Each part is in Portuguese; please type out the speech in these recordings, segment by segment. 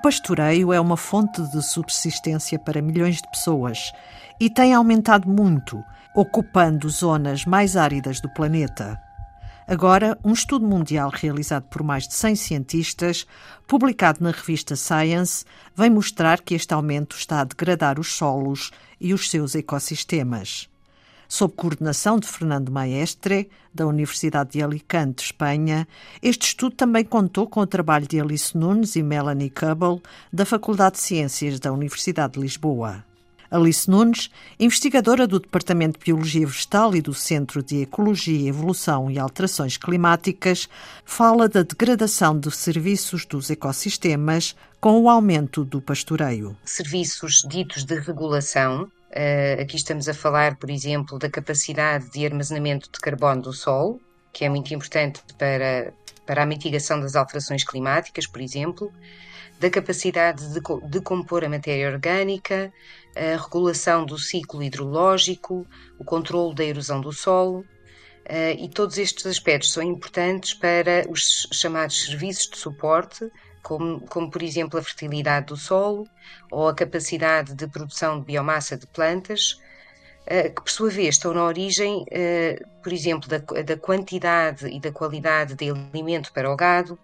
pastoreio é uma fonte de subsistência para milhões de pessoas e tem aumentado muito, ocupando zonas mais áridas do planeta. Agora, um estudo mundial realizado por mais de 100 cientistas, publicado na revista Science, vem mostrar que este aumento está a degradar os solos e os seus ecossistemas. Sob coordenação de Fernando Maestre, da Universidade de Alicante, Espanha, este estudo também contou com o trabalho de Alice Nunes e Melanie Cubble, da Faculdade de Ciências da Universidade de Lisboa. Alice Nunes, investigadora do Departamento de Biologia Vegetal e do Centro de Ecologia, Evolução e Alterações Climáticas, fala da degradação de serviços dos ecossistemas com o aumento do pastoreio. Serviços ditos de regulação. Uh, aqui estamos a falar, por exemplo, da capacidade de armazenamento de carbono do solo, que é muito importante para, para a mitigação das alterações climáticas, por exemplo da capacidade de, de compor a matéria orgânica, a regulação do ciclo hidrológico, o controle da erosão do solo. Uh, e todos estes aspectos são importantes para os chamados serviços de suporte, como, como, por exemplo a fertilidade do solo ou a capacidade de produção de biomassa de plantas, uh, que por sua vez estão na origem, uh, por exemplo, da, da quantidade e da qualidade de alimento para o gado,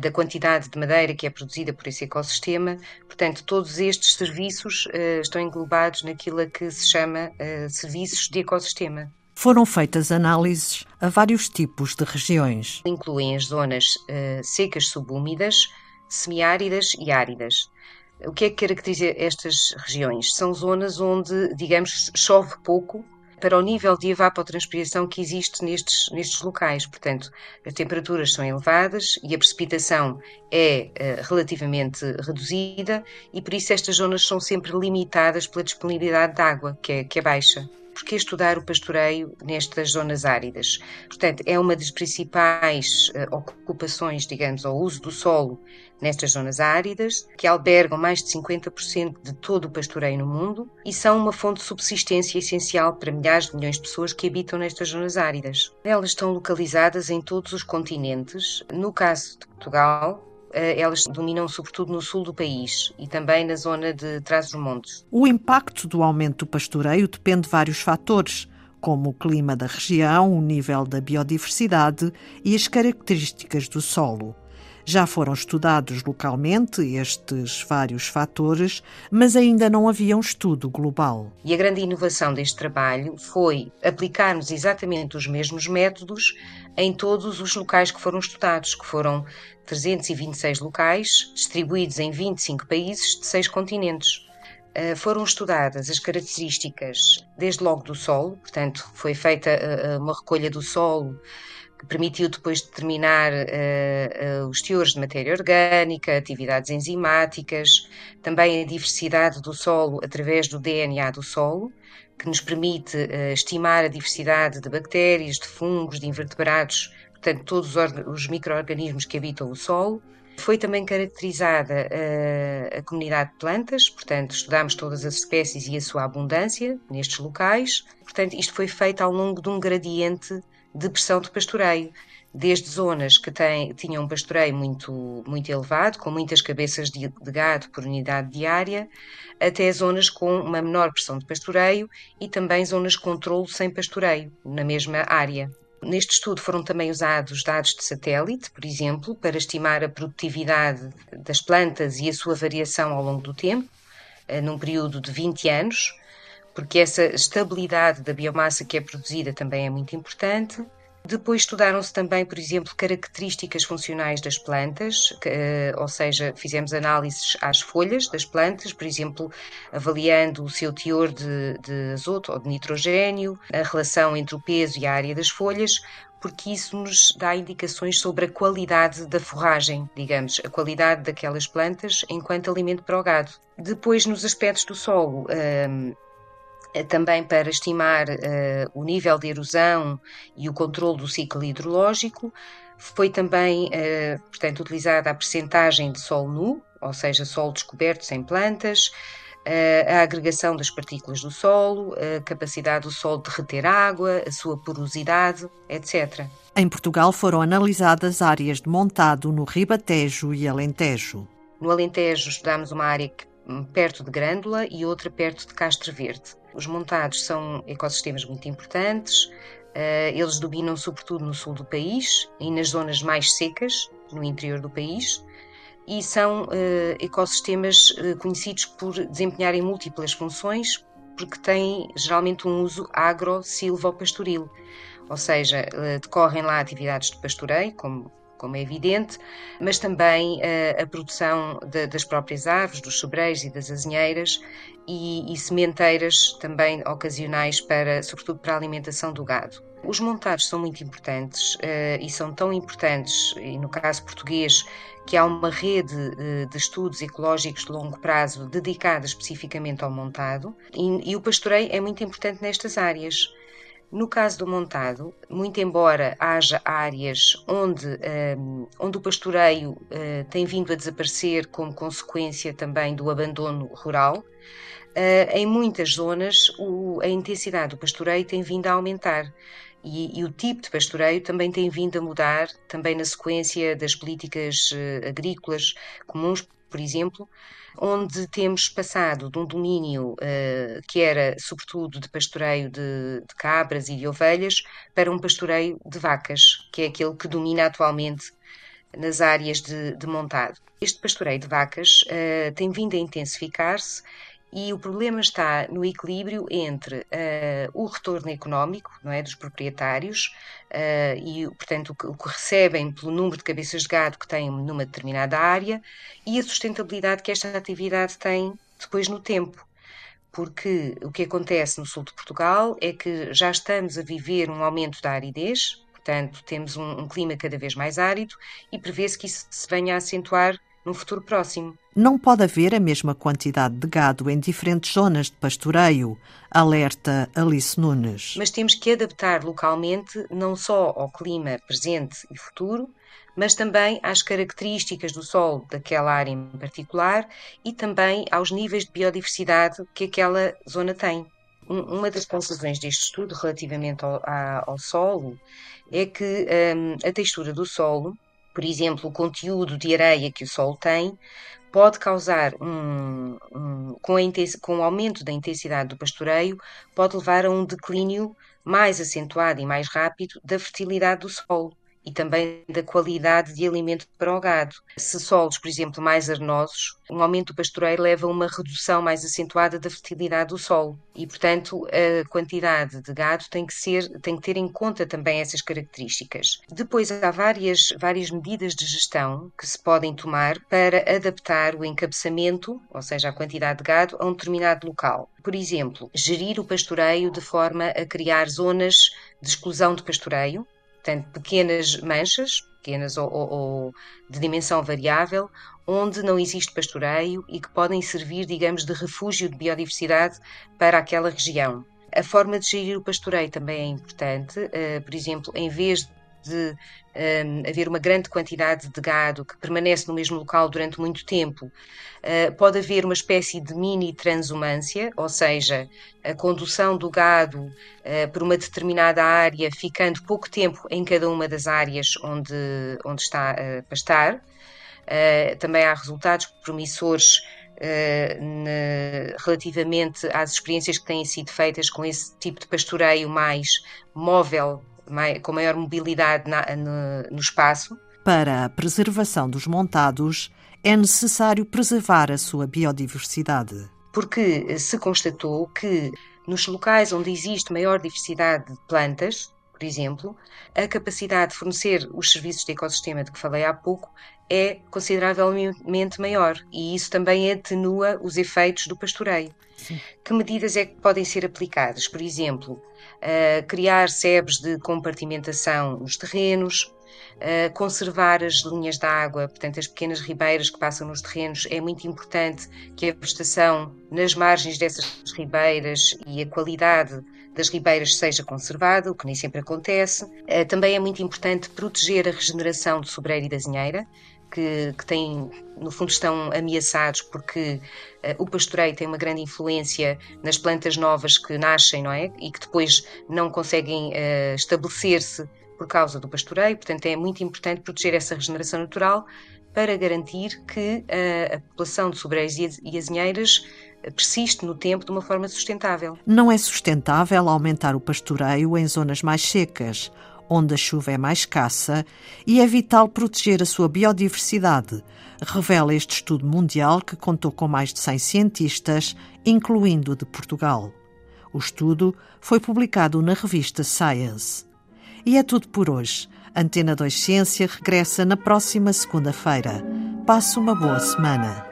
da quantidade de madeira que é produzida por esse ecossistema. Portanto, todos estes serviços uh, estão englobados naquilo a que se chama uh, serviços de ecossistema. Foram feitas análises a vários tipos de regiões. Incluem as zonas uh, secas subúmidas, semiáridas e áridas. O que é que caracteriza estas regiões? São zonas onde, digamos, chove pouco para o nível de evapotranspiração que existe nestes, nestes locais. Portanto, as temperaturas são elevadas e a precipitação é uh, relativamente reduzida e por isso estas zonas são sempre limitadas pela disponibilidade de água, que é, que é baixa porque estudar o pastoreio nestas zonas áridas? Portanto, é uma das principais uh, ocupações, digamos, ao uso do solo nestas zonas áridas, que albergam mais de 50% de todo o pastoreio no mundo e são uma fonte de subsistência essencial para milhares de milhões de pessoas que habitam nestas zonas áridas. Elas estão localizadas em todos os continentes. No caso de Portugal, eh, elas dominam sobretudo no sul do país e também na zona de Trás-os-Montes. O impacto do aumento do pastoreio depende de vários fatores, como o clima da região, o nível da biodiversidade e as características do solo. Já foram estudados localmente estes vários fatores, mas ainda não havia um estudo global. E a grande inovação deste trabalho foi aplicarmos exatamente os mesmos métodos em todos os locais que foram estudados, que foram 326 locais, distribuídos em 25 países de seis continentes. Uh, foram estudadas as características, desde logo do solo, portanto, foi feita uh, uma recolha do solo que permitiu depois determinar uh, os teores de matéria orgânica, atividades enzimáticas, também a diversidade do solo através do DNA do solo, que nos permite estimar a diversidade de bactérias, de fungos, de invertebrados portanto, todos os micro-organismos que habitam o solo. Foi também caracterizada a, a comunidade de plantas, portanto, estudámos todas as espécies e a sua abundância nestes locais. Portanto, isto foi feito ao longo de um gradiente de pressão de pastoreio, desde zonas que têm, tinham um pastoreio muito, muito elevado, com muitas cabeças de, de gado por unidade diária, até zonas com uma menor pressão de pastoreio e também zonas de controlo sem pastoreio, na mesma área. Neste estudo foram também usados dados de satélite, por exemplo, para estimar a produtividade das plantas e a sua variação ao longo do tempo, eh, num período de 20 anos, porque essa estabilidade da biomassa que é produzida também é muito importante. Depois estudaram-se também, por exemplo, características funcionais das plantas, que, eh, ou seja, fizemos análises às folhas das plantas, por exemplo, avaliando o seu teor de, de azoto ou de nitrogênio, a relação entre o peso e a área das folhas, porque isso nos dá indicações sobre a qualidade da forragem, digamos, a qualidade daquelas plantas enquanto alimento para o gado. Depois, nos aspectos do solo, hum, eh, também para estimar uh, o nível de erosão e o controle do ciclo hidrológico. Foi também, uh, portanto, utilizada a percentagem de solo nu, ou seja, solo descoberto sem plantas, uh, a agregação das partículas do solo, a capacidade do solo de reter água, a sua porosidade, etc. Em Portugal foram analisadas áreas de montado no Ribatejo e Alentejo. No Alentejo estudámos uma área que, hum, perto de Grândola e outra perto de Castro Verde. Os montados são ecossistemas muito importantes, uh, eles dominam sobretudo no sul do país e nas zonas mais secas, no interior do país, e são uh, ecossistemas uh, conhecidos por desempenharem múltiplas funções, porque têm geralmente um uso agro-silvopastoril, ou seja, decorrem lá atividades de pastoreio, como como é evidente, mas também uh, a produção de, das próprias árvores, dos sobreiros e das azinheiras e, e, sementeiras também ocasionais para, sobretudo para a alimentação do gado. Os montados são muito importantes uh, e são tão importantes, e no caso português, que há uma rede uh, de estudos ecológicos de longo prazo dedicada especificamente ao montado, e, e o pastoreio é muito importante nestas áreas. No caso do montado, muito embora haja áreas onde, um, onde o pastoreio uh, tem vindo a desaparecer como consequência também do abandono rural, uh, em muitas zonas o, a intensidade do pastoreio tem vindo a aumentar. E, e, o tipo de pastoreio também tem vindo a mudar, também na sequência das políticas uh, agrícolas comuns, por exemplo, onde temos passado de um domínio uh, que era sobretudo de pastoreio de, de, cabras e de ovelhas para um pastoreio de vacas, que é aquele que domina atualmente nas áreas de, de montado. Este pastoreio de vacas uh, tem vindo a intensificar-se e o problema está no equilíbrio entre uh, o retorno económico não é, dos proprietários uh, e, portanto, o que, o que, recebem pelo número de cabeças de gado que têm numa determinada área e a sustentabilidade que esta atividade tem depois no tempo. Porque o que acontece no sul de Portugal é que já estamos a viver um aumento da aridez, portanto, temos um, um clima cada vez mais árido e prevê-se que isso se venha a acentuar no futuro próximo. Não pode haver a mesma quantidade de gado em diferentes zonas de pastoreio, alerta Alice Nunes. Mas temos que adaptar localmente não só ao clima presente e futuro, mas também às características do solo daquela área em particular e também aos níveis de biodiversidade que aquela zona tem. Uma das conclusões deste estudo relativamente ao, ao solo é que um, a textura do solo por exemplo, o conteúdo de areia que o solo tem, pode causar um, um com, com o aumento da intensidade do pastoreio, pode levar a um declínio mais acentuado e mais rápido da fertilidade do solo e também da qualidade de alimento para o gado. Se solos, por exemplo, mais arenosos, um aumento do pastoreio leva a uma redução mais acentuada da fertilidade do solo e, portanto, a quantidade de gado tem que ser, tem que ter em conta também essas características. Depois há várias, várias medidas de gestão que se podem tomar para adaptar o encabeçamento, ou seja, a quantidade de gado, a um determinado local. Por exemplo, gerir o pastoreio de forma a criar zonas de exclusão de pastoreio, portanto, pequenas manchas, pequenas ou, ou, ou, de dimensão variável, onde não existe pastoreio e que podem servir, digamos, de refúgio de biodiversidade para aquela região. A forma de gerir o pastoreio também é importante. Uh, por exemplo, em vez de um, haver uma grande quantidade de gado que permanece no mesmo local durante muito tempo, uh, pode haver uma espécie de mini transumância, ou seja, a condução do gado uh, por uma determinada área, ficando pouco tempo em cada uma das áreas onde, onde está a pastar. Uh, também há resultados promissores relativamente às experiências que têm sido feitas com esse tipo de pastoreio mais móvel com maior mobilidade na, no, no espaço. Para a preservação dos montados, é necessário preservar a sua biodiversidade. Porque se constatou que nos locais onde existe maior diversidade de plantas, por exemplo, a capacidade de fornecer os serviços de ecossistema de que falei há pouco é consideravelmente maior e isso também atenua os efeitos do pastoreio. Sim. Que medidas é que podem ser aplicadas? Por exemplo, uh, criar sebes de compartimentação nos terrenos, uh, conservar as linhas de água, portanto, as pequenas ribeiras que passam nos terrenos. É muito importante que a vegetação nas margens dessas ribeiras e a qualidade das ribeiras seja conservada, o que nem sempre acontece. Uh, também é muito importante proteger a regeneração do sobreiro e da zinheira, que, que têm, no fundo, estão ameaçados porque uh, o pastoreio tem uma grande influência nas plantas novas que nascem, não é? E que depois não conseguem uh, estabelecer-se por causa do pastoreio. Portanto, é muito importante proteger essa regeneração natural para garantir que a, a população de sobreiros e azinheiras persiste no tempo de uma forma sustentável. Não é sustentável aumentar o pastoreio em zonas mais secas, onde a chuva é mais escassa, e é vital proteger a sua biodiversidade, revela este estudo mundial que contou com mais de 100 cientistas, incluindo de Portugal. O estudo foi publicado na revista Science. E é tudo por hoje. Antena 2 Ciência regressa na próxima segunda-feira. Passe uma boa semana.